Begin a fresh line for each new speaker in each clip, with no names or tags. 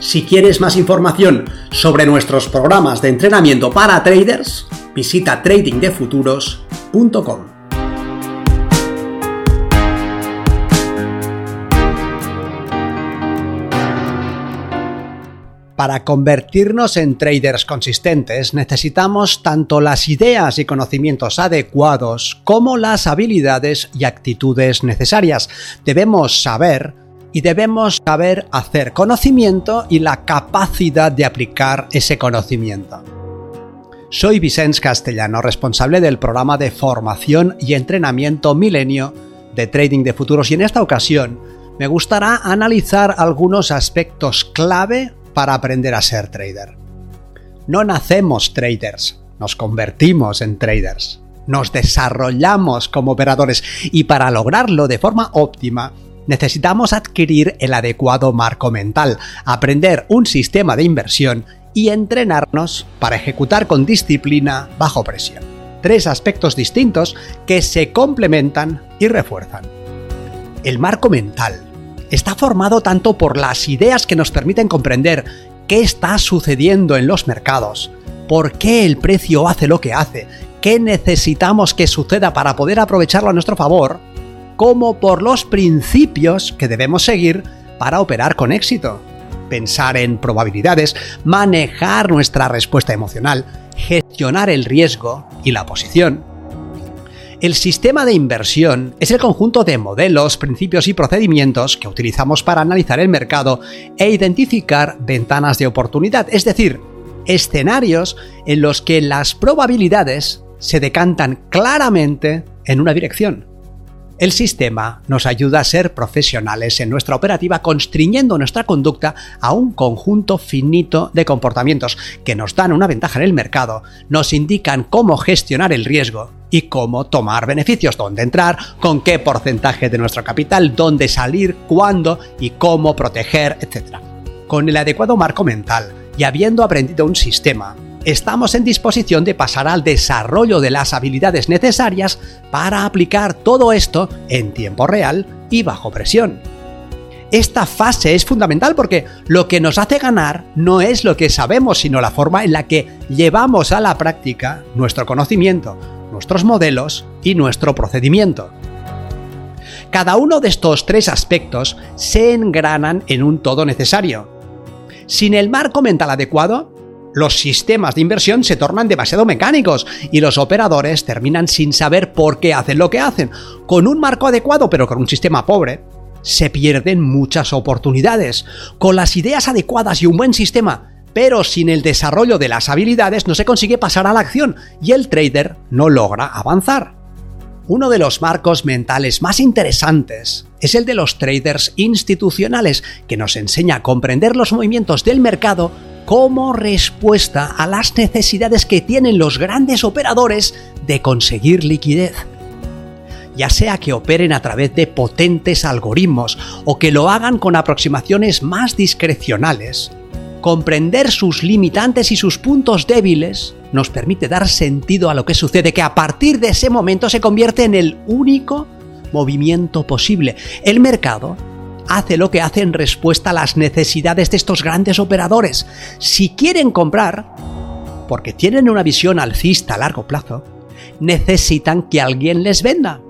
Si quieres más información sobre nuestros programas de entrenamiento para traders, visita tradingdefuturos.com. Para convertirnos en traders consistentes necesitamos tanto las ideas y conocimientos adecuados como las habilidades y actitudes necesarias. Debemos saber y debemos saber hacer conocimiento y la capacidad de aplicar ese conocimiento. Soy Vicens Castellano, responsable del programa de formación y entrenamiento Milenio de Trading de Futuros y en esta ocasión me gustará analizar algunos aspectos clave para aprender a ser trader. No nacemos traders, nos convertimos en traders, nos desarrollamos como operadores y para lograrlo de forma óptima necesitamos adquirir el adecuado marco mental, aprender un sistema de inversión y entrenarnos para ejecutar con disciplina bajo presión. Tres aspectos distintos que se complementan y refuerzan. El marco mental está formado tanto por las ideas que nos permiten comprender qué está sucediendo en los mercados, por qué el precio hace lo que hace, qué necesitamos que suceda para poder aprovecharlo a nuestro favor, como por los principios que debemos seguir para operar con éxito. Pensar en probabilidades, manejar nuestra respuesta emocional, gestionar el riesgo y la posición. El sistema de inversión es el conjunto de modelos, principios y procedimientos que utilizamos para analizar el mercado e identificar ventanas de oportunidad, es decir, escenarios en los que las probabilidades se decantan claramente en una dirección. El sistema nos ayuda a ser profesionales en nuestra operativa constriñendo nuestra conducta a un conjunto finito de comportamientos que nos dan una ventaja en el mercado, nos indican cómo gestionar el riesgo y cómo tomar beneficios, dónde entrar, con qué porcentaje de nuestro capital, dónde salir, cuándo y cómo proteger, etc. Con el adecuado marco mental y habiendo aprendido un sistema, estamos en disposición de pasar al desarrollo de las habilidades necesarias para aplicar todo esto en tiempo real y bajo presión. Esta fase es fundamental porque lo que nos hace ganar no es lo que sabemos, sino la forma en la que llevamos a la práctica nuestro conocimiento, nuestros modelos y nuestro procedimiento. Cada uno de estos tres aspectos se engranan en un todo necesario. Sin el marco mental adecuado, los sistemas de inversión se tornan demasiado mecánicos y los operadores terminan sin saber por qué hacen lo que hacen. Con un marco adecuado pero con un sistema pobre, se pierden muchas oportunidades. Con las ideas adecuadas y un buen sistema, pero sin el desarrollo de las habilidades no se consigue pasar a la acción y el trader no logra avanzar. Uno de los marcos mentales más interesantes es el de los traders institucionales, que nos enseña a comprender los movimientos del mercado como respuesta a las necesidades que tienen los grandes operadores de conseguir liquidez. Ya sea que operen a través de potentes algoritmos o que lo hagan con aproximaciones más discrecionales, comprender sus limitantes y sus puntos débiles nos permite dar sentido a lo que sucede, que a partir de ese momento se convierte en el único movimiento posible. El mercado hace lo que hace en respuesta a las necesidades de estos grandes operadores. Si quieren comprar, porque tienen una visión alcista a largo plazo, necesitan que alguien les venda.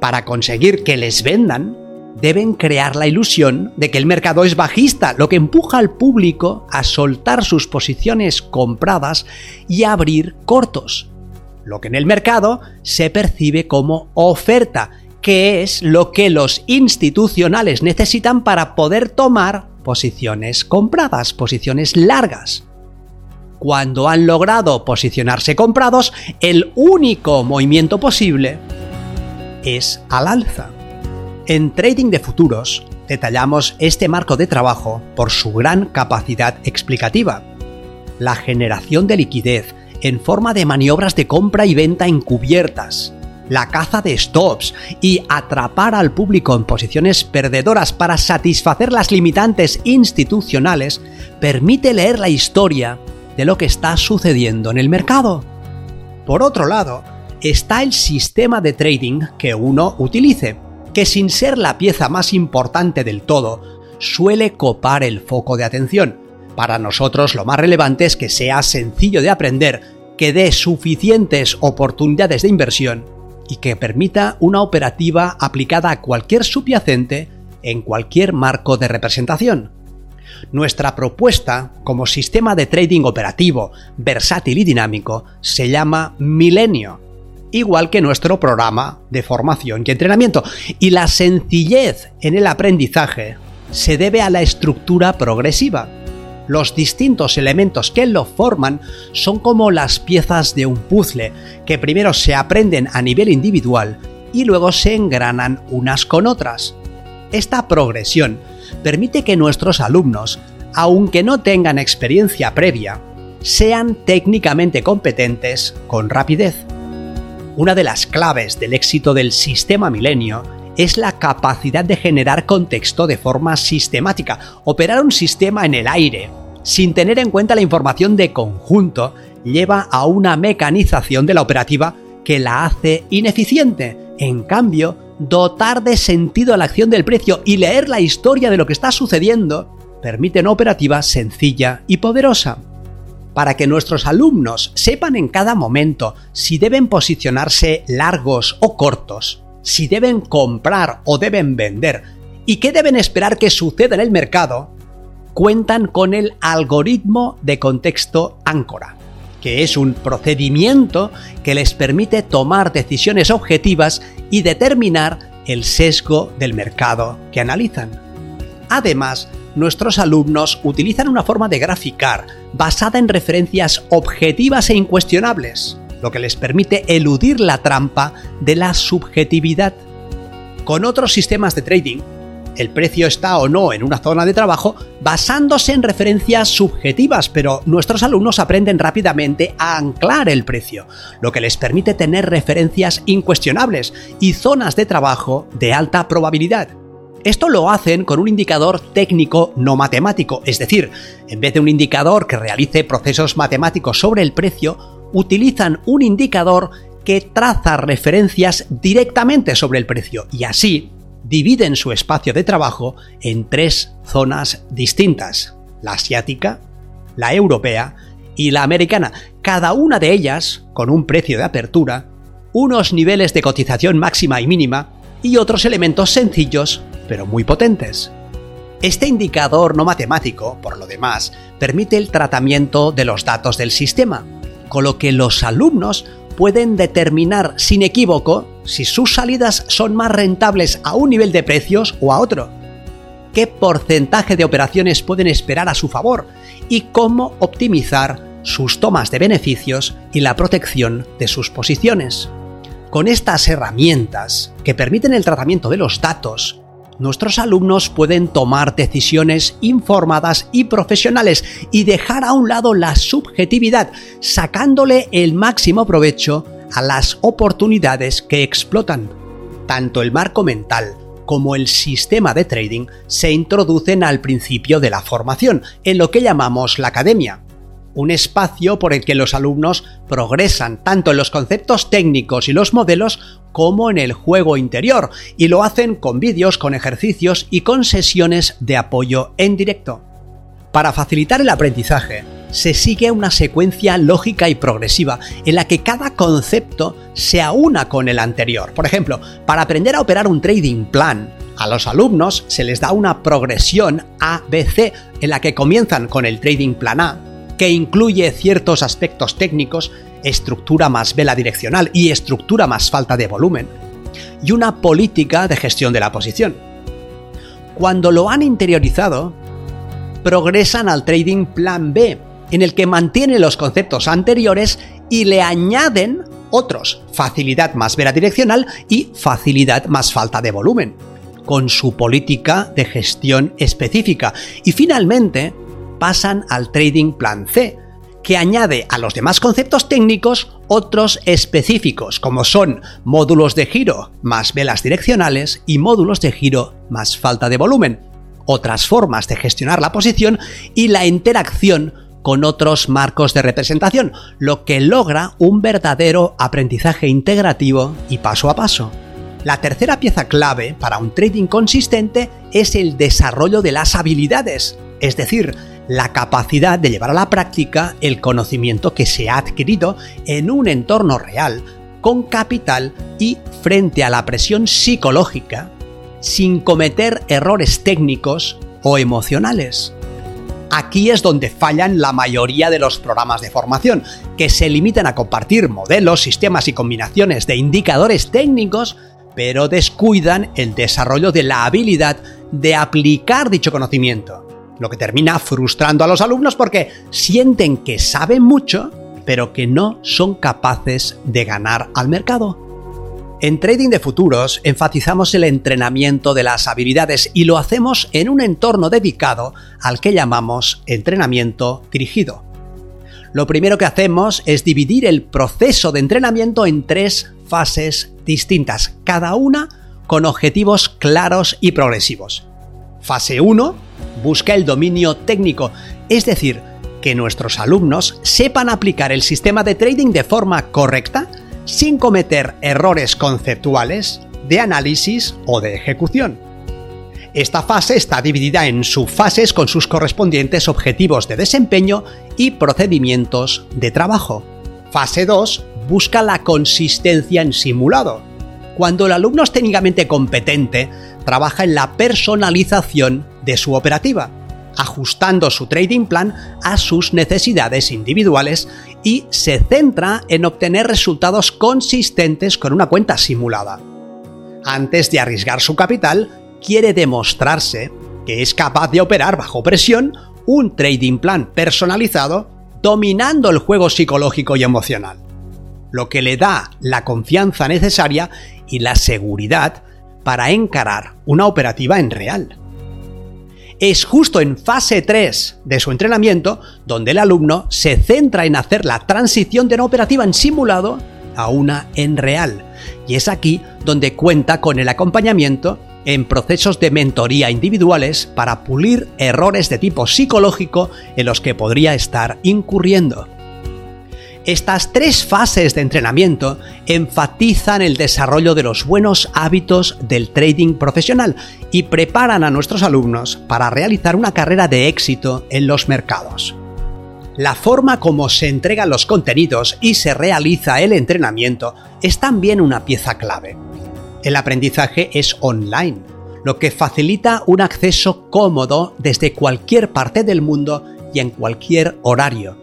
Para conseguir que les vendan, deben crear la ilusión de que el mercado es bajista, lo que empuja al público a soltar sus posiciones compradas y abrir cortos, lo que en el mercado se percibe como oferta, que es lo que los institucionales necesitan para poder tomar posiciones compradas, posiciones largas. Cuando han logrado posicionarse comprados, el único movimiento posible es al alza. En trading de futuros detallamos este marco de trabajo por su gran capacidad explicativa. La generación de liquidez en forma de maniobras de compra y venta encubiertas, la caza de stops y atrapar al público en posiciones perdedoras para satisfacer las limitantes institucionales permite leer la historia de lo que está sucediendo en el mercado. Por otro lado, está el sistema de trading que uno utilice, que sin ser la pieza más importante del todo, suele copar el foco de atención. Para nosotros lo más relevante es que sea sencillo de aprender, que dé suficientes oportunidades de inversión y que permita una operativa aplicada a cualquier subyacente en cualquier marco de representación. Nuestra propuesta como sistema de trading operativo, versátil y dinámico se llama Milenio, igual que nuestro programa de formación y entrenamiento. Y la sencillez en el aprendizaje se debe a la estructura progresiva. Los distintos elementos que lo forman son como las piezas de un puzzle, que primero se aprenden a nivel individual y luego se engranan unas con otras. Esta progresión permite que nuestros alumnos, aunque no tengan experiencia previa, sean técnicamente competentes con rapidez. Una de las claves del éxito del sistema milenio es la capacidad de generar contexto de forma sistemática, operar un sistema en el aire, sin tener en cuenta la información de conjunto, lleva a una mecanización de la operativa que la hace ineficiente. En cambio, dotar de sentido a la acción del precio y leer la historia de lo que está sucediendo permite una operativa sencilla y poderosa para que nuestros alumnos sepan en cada momento si deben posicionarse largos o cortos, si deben comprar o deben vender y qué deben esperar que suceda en el mercado, cuentan con el algoritmo de contexto áncora, que es un procedimiento que les permite tomar decisiones objetivas y determinar el sesgo del mercado que analizan. Además, nuestros alumnos utilizan una forma de graficar basada en referencias objetivas e incuestionables, lo que les permite eludir la trampa de la subjetividad. Con otros sistemas de trading, el precio está o no en una zona de trabajo basándose en referencias subjetivas, pero nuestros alumnos aprenden rápidamente a anclar el precio, lo que les permite tener referencias incuestionables y zonas de trabajo de alta probabilidad. Esto lo hacen con un indicador técnico no matemático, es decir, en vez de un indicador que realice procesos matemáticos sobre el precio, utilizan un indicador que traza referencias directamente sobre el precio y así dividen su espacio de trabajo en tres zonas distintas, la asiática, la europea y la americana, cada una de ellas con un precio de apertura, unos niveles de cotización máxima y mínima y otros elementos sencillos pero muy potentes. Este indicador no matemático, por lo demás, permite el tratamiento de los datos del sistema, con lo que los alumnos pueden determinar sin equívoco si sus salidas son más rentables a un nivel de precios o a otro, qué porcentaje de operaciones pueden esperar a su favor y cómo optimizar sus tomas de beneficios y la protección de sus posiciones. Con estas herramientas, que permiten el tratamiento de los datos, nuestros alumnos pueden tomar decisiones informadas y profesionales y dejar a un lado la subjetividad, sacándole el máximo provecho a las oportunidades que explotan. Tanto el marco mental como el sistema de trading se introducen al principio de la formación, en lo que llamamos la academia, un espacio por el que los alumnos progresan tanto en los conceptos técnicos y los modelos como en el juego interior, y lo hacen con vídeos, con ejercicios y con sesiones de apoyo en directo. Para facilitar el aprendizaje, se sigue una secuencia lógica y progresiva en la que cada concepto se aúna con el anterior. Por ejemplo, para aprender a operar un trading plan, a los alumnos se les da una progresión ABC en la que comienzan con el trading plan A, que incluye ciertos aspectos técnicos, estructura más vela direccional y estructura más falta de volumen, y una política de gestión de la posición. Cuando lo han interiorizado, progresan al trading plan B, en el que mantienen los conceptos anteriores y le añaden otros, facilidad más vela direccional y facilidad más falta de volumen. con su política de gestión específica. Y finalmente pasan al Trading Plan C, que añade a los demás conceptos técnicos otros específicos, como son módulos de giro más velas direccionales y módulos de giro más falta de volumen, otras formas de gestionar la posición y la interacción con otros marcos de representación, lo que logra un verdadero aprendizaje integrativo y paso a paso. La tercera pieza clave para un trading consistente es el desarrollo de las habilidades, es decir, la capacidad de llevar a la práctica el conocimiento que se ha adquirido en un entorno real, con capital y frente a la presión psicológica, sin cometer errores técnicos o emocionales. Aquí es donde fallan la mayoría de los programas de formación, que se limitan a compartir modelos, sistemas y combinaciones de indicadores técnicos, pero descuidan el desarrollo de la habilidad de aplicar dicho conocimiento, lo que termina frustrando a los alumnos porque sienten que saben mucho, pero que no son capaces de ganar al mercado. En Trading de Futuros enfatizamos el entrenamiento de las habilidades y lo hacemos en un entorno dedicado al que llamamos entrenamiento dirigido. Lo primero que hacemos es dividir el proceso de entrenamiento en tres fases distintas, cada una con objetivos claros y progresivos. Fase 1 busca el dominio técnico, es decir, que nuestros alumnos sepan aplicar el sistema de trading de forma correcta sin cometer errores conceptuales, de análisis o de ejecución. Esta fase está dividida en subfases con sus correspondientes objetivos de desempeño y procedimientos de trabajo. Fase 2 busca la consistencia en simulado. Cuando el alumno es técnicamente competente, trabaja en la personalización de su operativa ajustando su trading plan a sus necesidades individuales y se centra en obtener resultados consistentes con una cuenta simulada. Antes de arriesgar su capital, quiere demostrarse que es capaz de operar bajo presión un trading plan personalizado dominando el juego psicológico y emocional, lo que le da la confianza necesaria y la seguridad para encarar una operativa en real es justo en fase 3 de su entrenamiento donde el alumno se centra en hacer la transición de una operativa en simulado a una en real. Y es aquí donde cuenta con el acompañamiento en procesos de mentoría individuales para pulir errores de tipo psicológico en los que podría estar incurriendo. Estas tres fases de entrenamiento enfatizan el desarrollo de los buenos hábitos del trading profesional y preparan a nuestros alumnos para realizar una carrera de éxito en los mercados. La forma como se entregan los contenidos y se realiza el entrenamiento es también una pieza clave. El aprendizaje es online, lo que facilita un acceso cómodo desde cualquier parte del mundo y en cualquier horario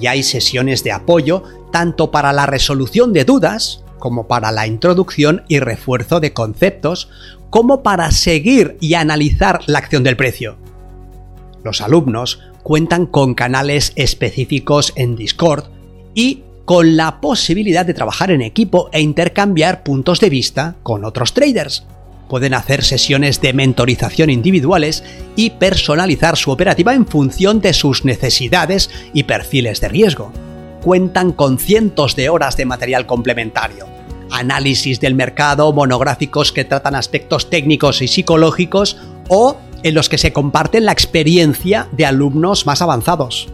y hay sesiones de apoyo tanto para la resolución de dudas, como para la introducción y refuerzo de conceptos, como para seguir y analizar la acción del precio. Los alumnos cuentan con canales específicos en Discord y con la posibilidad de trabajar en equipo e intercambiar puntos de vista con otros traders pueden hacer sesiones de mentorización individuales y personalizar su operativa en función de sus necesidades y perfiles de riesgo. Cuentan con cientos de horas de material complementario, análisis del mercado, monográficos que tratan aspectos técnicos y psicológicos o en los que se comparten la experiencia de alumnos más avanzados.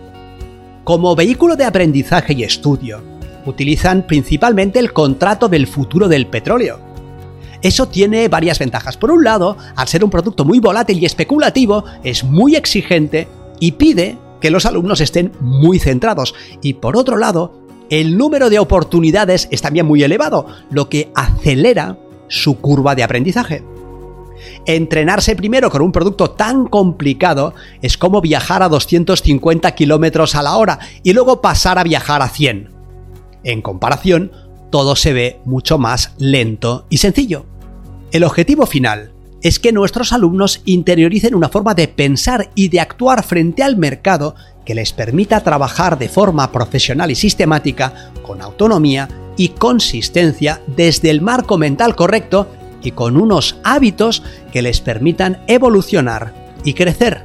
Como vehículo de aprendizaje y estudio, utilizan principalmente el contrato del futuro del petróleo, eso tiene varias ventajas. Por un lado, al ser un producto muy volátil y especulativo, es muy exigente y pide que los alumnos estén muy centrados. Y por otro lado, el número de oportunidades es también muy elevado, lo que acelera su curva de aprendizaje. Entrenarse primero con un producto tan complicado es como viajar a 250 km a la hora y luego pasar a viajar a 100. En comparación, todo se ve mucho más lento y sencillo. El objetivo final es que nuestros alumnos interioricen una forma de pensar y de actuar frente al mercado que les permita trabajar de forma profesional y sistemática, con autonomía y consistencia desde el marco mental correcto y con unos hábitos que les permitan evolucionar y crecer.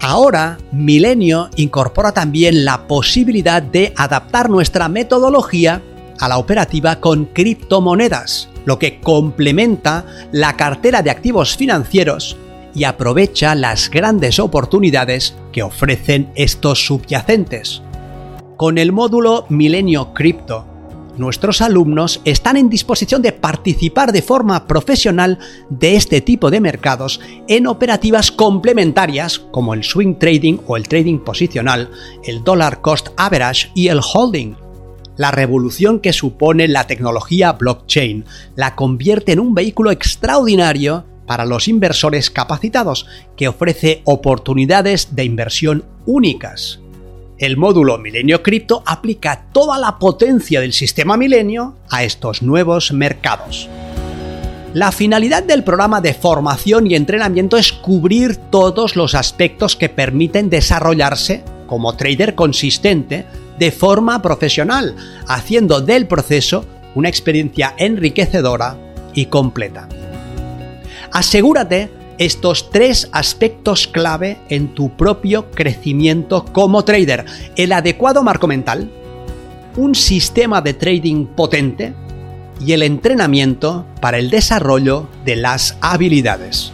Ahora, Milenio incorpora también la posibilidad de adaptar nuestra metodología a la operativa con criptomonedas, lo que complementa la cartera de activos financieros y aprovecha las grandes oportunidades que ofrecen estos subyacentes. Con el módulo Milenio Crypto, nuestros alumnos están en disposición de participar de forma profesional de este tipo de mercados en operativas complementarias como el swing trading o el trading posicional, el dollar cost average y el holding. La revolución que supone la tecnología blockchain la convierte en un vehículo extraordinario para los inversores capacitados, que ofrece oportunidades de inversión únicas. El módulo Milenio Cripto aplica toda la potencia del sistema Milenio a estos nuevos mercados. La finalidad del programa de formación y entrenamiento es cubrir todos los aspectos que permiten desarrollarse como trader consistente de forma profesional, haciendo del proceso una experiencia enriquecedora y completa. Asegúrate estos tres aspectos clave en tu propio crecimiento como trader. El adecuado marco mental, un sistema de trading potente y el entrenamiento para el desarrollo de las habilidades.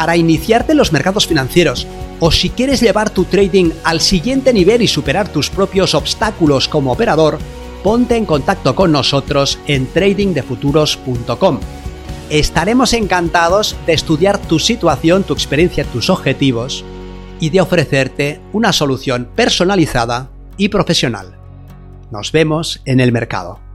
Para iniciarte en los mercados financieros, o si quieres llevar tu trading al siguiente nivel y superar tus propios obstáculos como operador, ponte en contacto con nosotros en tradingdefuturos.com. Estaremos encantados de estudiar tu situación, tu experiencia, tus objetivos y de ofrecerte una solución personalizada y profesional. Nos vemos en el mercado.